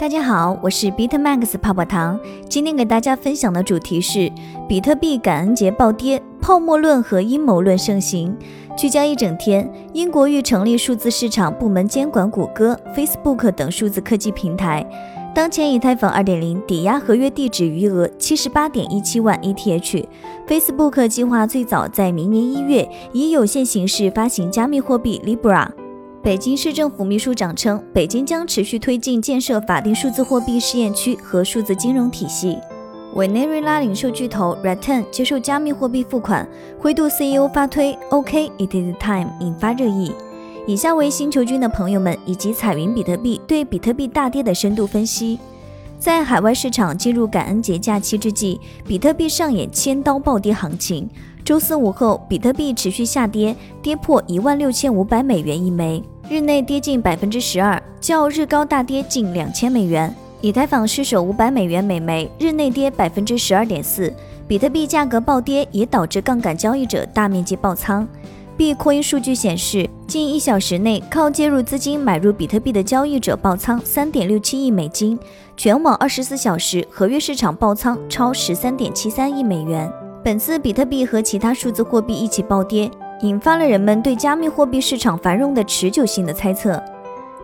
大家好，我是 BitMax 泡泡糖。今天给大家分享的主题是比特币感恩节暴跌，泡沫论和阴谋论盛行。聚焦一整天，英国欲成立数字市场部门监管谷歌、Facebook 等数字科技平台。当前以太坊2.0抵押合约地址余额78.17万 ETH。Facebook 计划最早在明年一月以有限形式发行加密货币 Libra。北京市政府秘书长称，北京将持续推进建设法定数字货币试验区和数字金融体系。委内瑞拉零售巨头 Return 接受加密货币付款，灰度 CEO 发推 OK，It is time，引发热议。以下为星球君的朋友们以及彩云比特币对比特币大跌的深度分析。在海外市场进入感恩节假期之际，比特币上演千刀暴跌行情。周四午后，比特币持续下跌，跌破一万六千五百美元一枚，日内跌近百分之十二，较日高大跌近两千美元。以太坊失守五百美元每枚，日内跌百分之十二点四。比特币价格暴跌也导致杠杆交易者大面积爆仓。币扩音数据显示，近一小时内靠介入资金买入比特币的交易者爆仓三点六七亿美金，全网二十四小时合约市场爆仓超十三点七三亿美元。本次比特币和其他数字货币一起暴跌，引发了人们对加密货币市场繁荣的持久性的猜测。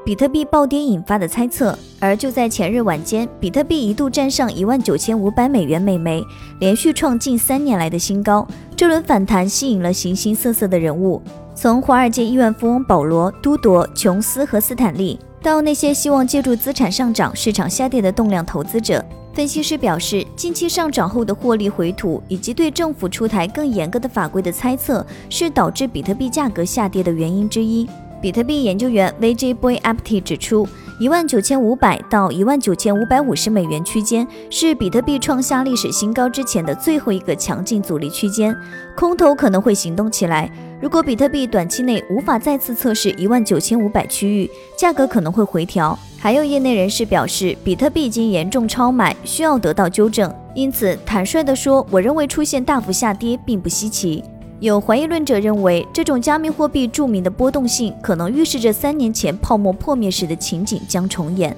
比特币暴跌引发的猜测，而就在前日晚间，比特币一度站上一万九千五百美元每枚，连续创近三年来的新高。这轮反弹吸引了形形色色的人物，从华尔街亿万富翁保罗·都铎、琼斯和斯坦利，到那些希望借助资产上涨、市场下跌的动量投资者。分析师表示，近期上涨后的获利回吐，以及对政府出台更严格的法规的猜测，是导致比特币价格下跌的原因之一。比特币研究员 VJ Boy Apty 指出，一万九千五百到一万九千五百五十美元区间是比特币创下历史新高之前的最后一个强劲阻力区间，空头可能会行动起来。如果比特币短期内无法再次测试一万九千五百区域，价格可能会回调。还有业内人士表示，比特币已经严重超买，需要得到纠正。因此，坦率地说，我认为出现大幅下跌并不稀奇。有怀疑论者认为，这种加密货币著名的波动性可能预示着三年前泡沫破灭时的情景将重演。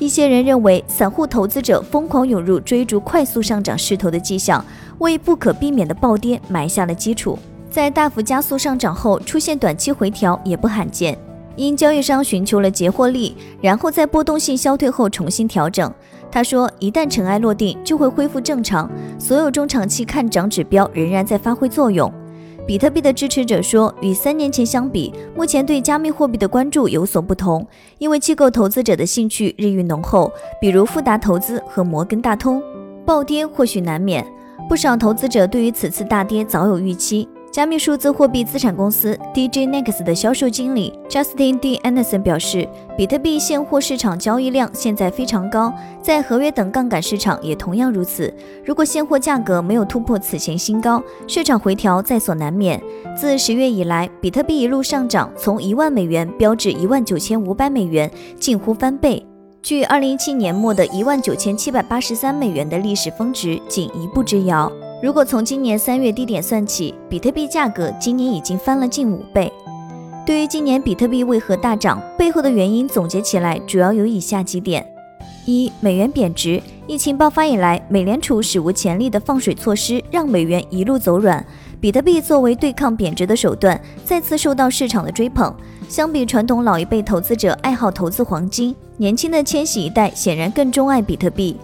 一些人认为，散户投资者疯狂涌入追逐快速上涨势头的迹象，为不可避免的暴跌埋下了基础。在大幅加速上涨后出现短期回调也不罕见。因交易商寻求了截获利，然后在波动性消退后重新调整。他说，一旦尘埃落定，就会恢复正常。所有中长期看涨指标仍然在发挥作用。比特币的支持者说，与三年前相比，目前对加密货币的关注有所不同，因为机构投资者的兴趣日益浓厚，比如富达投资和摩根大通。暴跌或许难免，不少投资者对于此次大跌早有预期。加密数字货币资产公司 DJNex 的销售经理 Justin D. Anderson 表示，比特币现货市场交易量现在非常高，在合约等杠杆市场也同样如此。如果现货价格没有突破此前新高，市场回调在所难免。自十月以来，比特币一路上涨，从一万美元飙至一万九千五百美元，近乎翻倍，距二零一七年末的一万九千七百八十三美元的历史峰值仅一步之遥。如果从今年三月低点算起，比特币价格今年已经翻了近五倍。对于今年比特币为何大涨，背后的原因总结起来主要有以下几点：一、美元贬值。疫情爆发以来，美联储史无前例的放水措施让美元一路走软，比特币作为对抗贬值的手段，再次受到市场的追捧。相比传统老一辈投资者爱好投资黄金，年轻的千禧一代显然更钟爱比特币。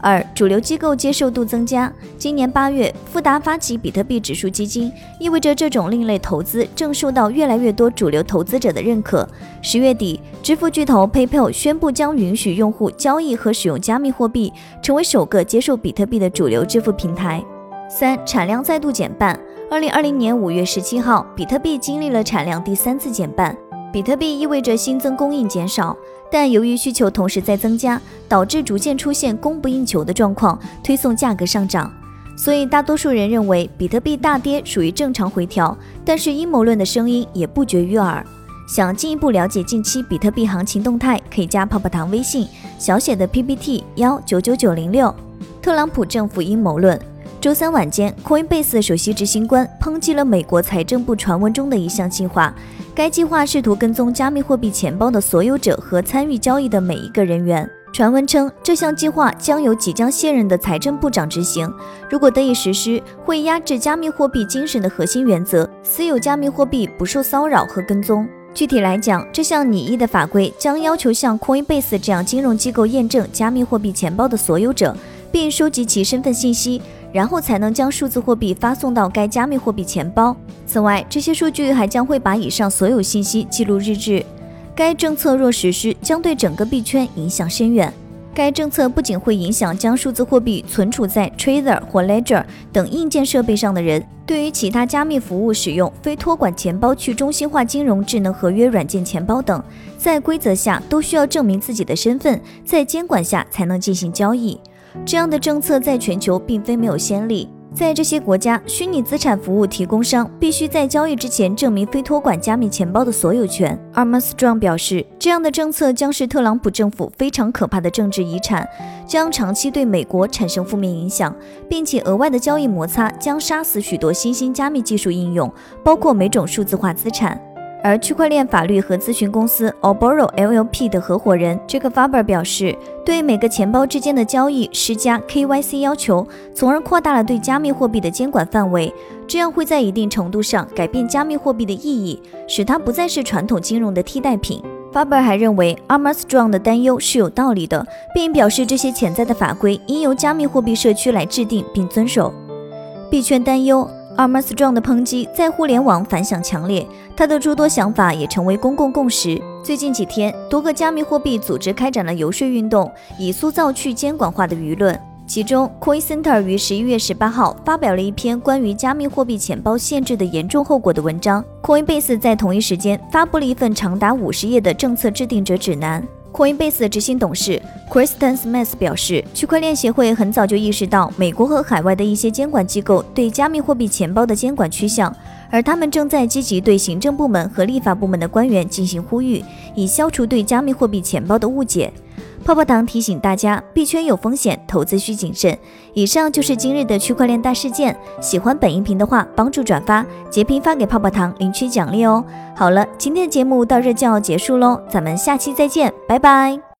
二、主流机构接受度增加。今年八月，富达发起比特币指数基金，意味着这种另类投资正受到越来越多主流投资者的认可。十月底，支付巨头 PayPal 宣布将允许用户交易和使用加密货币，成为首个接受比特币的主流支付平台。三、产量再度减半。二零二零年五月十七号，比特币经历了产量第三次减半。比特币意味着新增供应减少。但由于需求同时在增加，导致逐渐出现供不应求的状况，推送价格上涨。所以大多数人认为比特币大跌属于正常回调，但是阴谋论的声音也不绝于耳。想进一步了解近期比特币行情动态，可以加泡泡糖微信小写的 PPT 幺九九九零六。特朗普政府阴谋论。周三晚间，Coinbase 首席执行官抨击了美国财政部传闻中的一项计划。该计划试图跟踪加密货币钱包的所有者和参与交易的每一个人员。传闻称，这项计划将由即将卸任的财政部长执行。如果得以实施，会压制加密货币精神的核心原则：私有加密货币不受骚扰和跟踪。具体来讲，这项拟议的法规将要求像 Coinbase 这样金融机构验证加密货币钱包的所有者，并收集其身份信息，然后才能将数字货币发送到该加密货币钱包。此外，这些数据还将会把以上所有信息记录日志。该政策若实施，将对整个币圈影响深远。该政策不仅会影响将数字货币存储在 Trezor 或 Ledger 等硬件设备上的人，对于其他加密服务使用非托管钱包、去中心化金融、智能合约软件钱包等，在规则下都需要证明自己的身份，在监管下才能进行交易。这样的政策在全球并非没有先例。在这些国家，虚拟资产服务提供商必须在交易之前证明非托管加密钱包的所有权。Armstrong 表示，这样的政策将是特朗普政府非常可怕的政治遗产，将长期对美国产生负面影响，并且额外的交易摩擦将杀死许多新兴加密技术应用，包括每种数字化资产。而区块链法律和咨询公司 Oboro LLP 的合伙人 Jack Faber 表示，对每个钱包之间的交易施加 KYC 要求，从而扩大了对加密货币的监管范围。这样会在一定程度上改变加密货币的意义，使它不再是传统金融的替代品。Faber 还认为 Armstrong 的担忧是有道理的，并表示这些潜在的法规应由加密货币社区来制定并遵守。币圈担忧。Armstrong 的抨击在互联网反响强烈，他的诸多想法也成为公共共识。最近几天，多个加密货币组织开展了游说运动，以塑造去监管化的舆论。其中，Coin Center 于十一月十八号发表了一篇关于加密货币钱包限制的严重后果的文章。Coinbase 在同一时间发布了一份长达五十页的政策制定者指南。Coinbase 的执行董事 Kristen Smith 表示，区块链协会很早就意识到美国和海外的一些监管机构对加密货币钱包的监管趋向，而他们正在积极对行政部门和立法部门的官员进行呼吁，以消除对加密货币钱包的误解。泡泡糖提醒大家，币圈有风险，投资需谨慎。以上就是今日的区块链大事件。喜欢本音频的话，帮助转发、截屏发给泡泡糖，领取奖励哦。好了，今天的节目到这就要结束喽，咱们下期再见，拜拜。